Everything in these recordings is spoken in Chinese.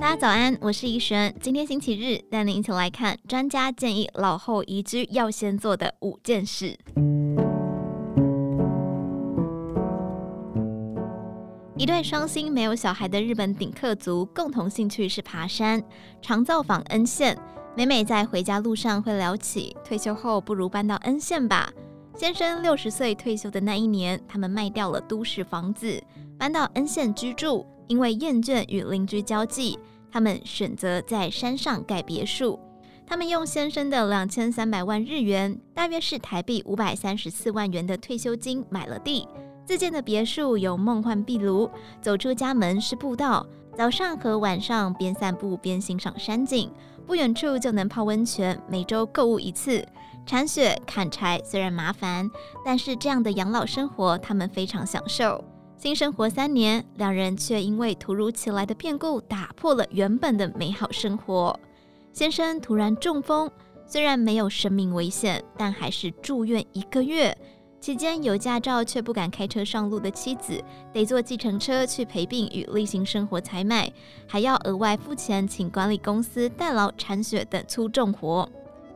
大家早安，我是怡璇。今天星期日，带您一起来看专家建议老后移居要先做的五件事。一对双薪没有小孩的日本顶客族，共同兴趣是爬山，常造访恩县。每每在回家路上会聊起，退休后不如搬到恩县吧。先生六十岁退休的那一年，他们卖掉了都市房子，搬到恩县居住。因为厌倦与邻居交际，他们选择在山上盖别墅。他们用先生的两千三百万日元，大约是台币五百三十四万元的退休金买了地。自建的别墅有梦幻壁炉，走出家门是步道，早上和晚上边散步边欣赏山景。不远处就能泡温泉，每周购物一次。铲雪砍柴虽然麻烦，但是这样的养老生活他们非常享受。新生活三年，两人却因为突如其来的变故打破了原本的美好生活。先生突然中风，虽然没有生命危险，但还是住院一个月。期间有驾照却不敢开车上路的妻子，得坐计程车去陪病与例行生活采买，还要额外付钱请管理公司代劳铲雪等粗重活。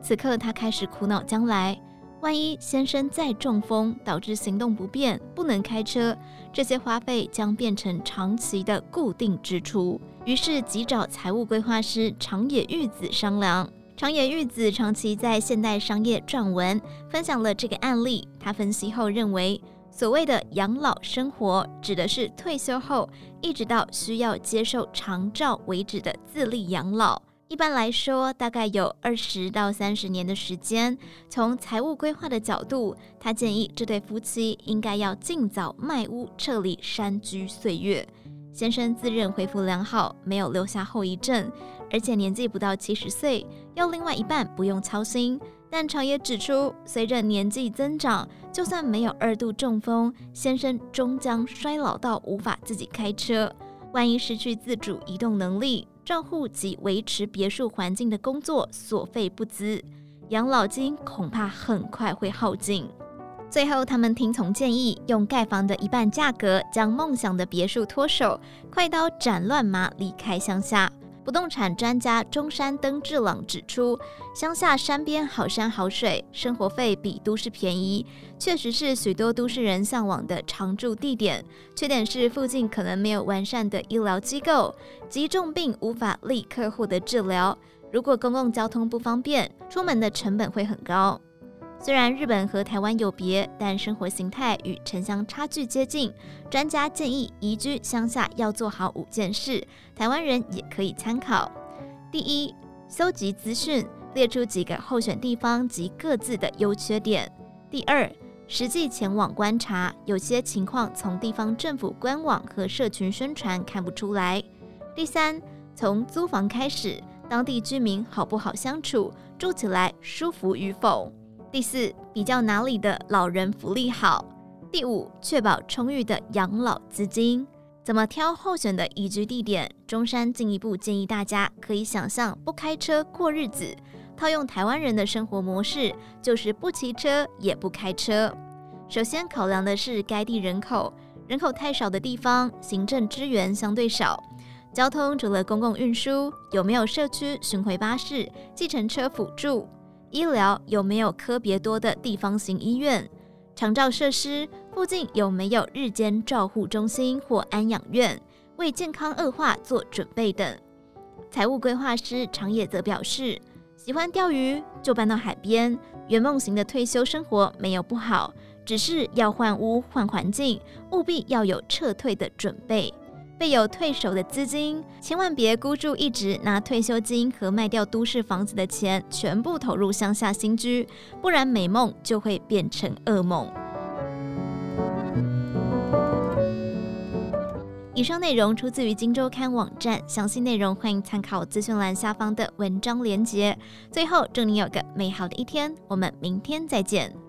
此刻他开始苦恼将来。万一先生再中风，导致行动不便，不能开车，这些花费将变成长期的固定支出。于是急找财务规划师长野裕子商量。长野裕子长期在现代商业撰文，分享了这个案例。他分析后认为，所谓的养老生活，指的是退休后一直到需要接受长照为止的自立养老。一般来说，大概有二十到三十年的时间。从财务规划的角度，他建议这对夫妻应该要尽早卖屋，撤离山居岁月。先生自认恢复良好，没有留下后遗症，而且年纪不到七十岁，要另外一半不用操心。但长野指出，随着年纪增长，就算没有二度中风，先生终将衰老到无法自己开车。万一失去自主移动能力，账户及维持别墅环境的工作所费不资，养老金恐怕很快会耗尽。最后，他们听从建议，用盖房的一半价格将梦想的别墅脱手，快刀斩乱麻离开乡下。不动产专家中山登志郎指出，乡下山边好山好水，生活费比都市便宜，确实是许多都市人向往的常住地点。缺点是附近可能没有完善的医疗机构，急重病无法立刻获得治疗。如果公共交通不方便，出门的成本会很高。虽然日本和台湾有别，但生活形态与城乡差距接近。专家建议移居乡下要做好五件事，台湾人也可以参考。第一，搜集资讯，列出几个候选地方及各自的优缺点。第二，实际前往观察，有些情况从地方政府官网和社群宣传看不出来。第三，从租房开始，当地居民好不好相处，住起来舒服与否。第四，比较哪里的老人福利好。第五，确保充裕的养老资金。怎么挑候选的移居地点？中山进一步建议大家可以想象不开车过日子，套用台湾人的生活模式，就是不骑车也不开车。首先考量的是该地人口，人口太少的地方，行政资源相对少。交通除了公共运输，有没有社区巡回巴士、计程车辅助？医疗有没有科别多的地方型医院？长照设施附近有没有日间照护中心或安养院？为健康恶化做准备等。财务规划师长野则表示，喜欢钓鱼就搬到海边，圆梦型的退休生活没有不好，只是要换屋换环境，务必要有撤退的准备。备有退守的资金，千万别孤注一掷，拿退休金和卖掉都市房子的钱全部投入乡下新居，不然美梦就会变成噩梦。以上内容出自于《今周刊》网站，详细内容欢迎参考资讯栏下方的文章连结。最后，祝你有个美好的一天，我们明天再见。